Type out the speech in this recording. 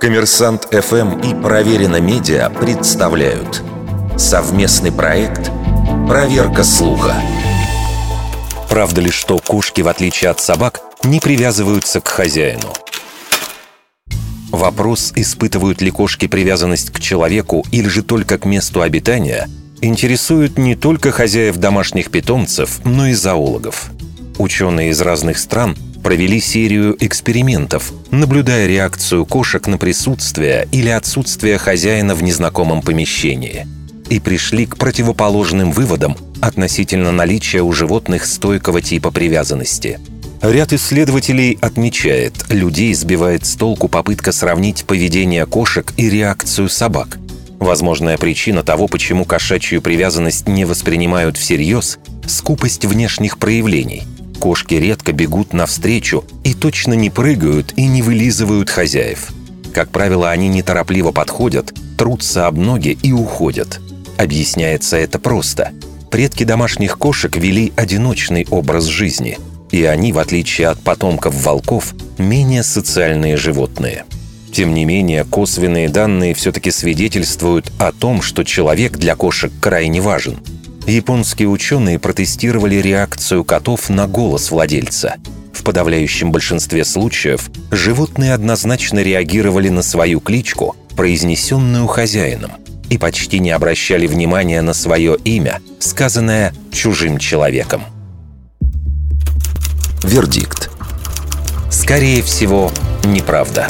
Коммерсант ФМ и Проверено Медиа представляют совместный проект «Проверка слуха». Правда ли, что кошки, в отличие от собак, не привязываются к хозяину? Вопрос, испытывают ли кошки привязанность к человеку или же только к месту обитания, интересует не только хозяев домашних питомцев, но и зоологов. Ученые из разных стран провели серию экспериментов, наблюдая реакцию кошек на присутствие или отсутствие хозяина в незнакомом помещении. И пришли к противоположным выводам относительно наличия у животных стойкого типа привязанности. Ряд исследователей отмечает, людей сбивает с толку попытка сравнить поведение кошек и реакцию собак. Возможная причина того, почему кошачью привязанность не воспринимают всерьез – скупость внешних проявлений – Кошки редко бегут навстречу и точно не прыгают и не вылизывают хозяев. Как правило, они неторопливо подходят, трутся об ноги и уходят. Объясняется это просто. Предки домашних кошек вели одиночный образ жизни, и они, в отличие от потомков волков, менее социальные животные. Тем не менее, косвенные данные все-таки свидетельствуют о том, что человек для кошек крайне важен – японские ученые протестировали реакцию котов на голос владельца. В подавляющем большинстве случаев животные однозначно реагировали на свою кличку, произнесенную хозяином, и почти не обращали внимания на свое имя, сказанное чужим человеком. Вердикт. Скорее всего, неправда.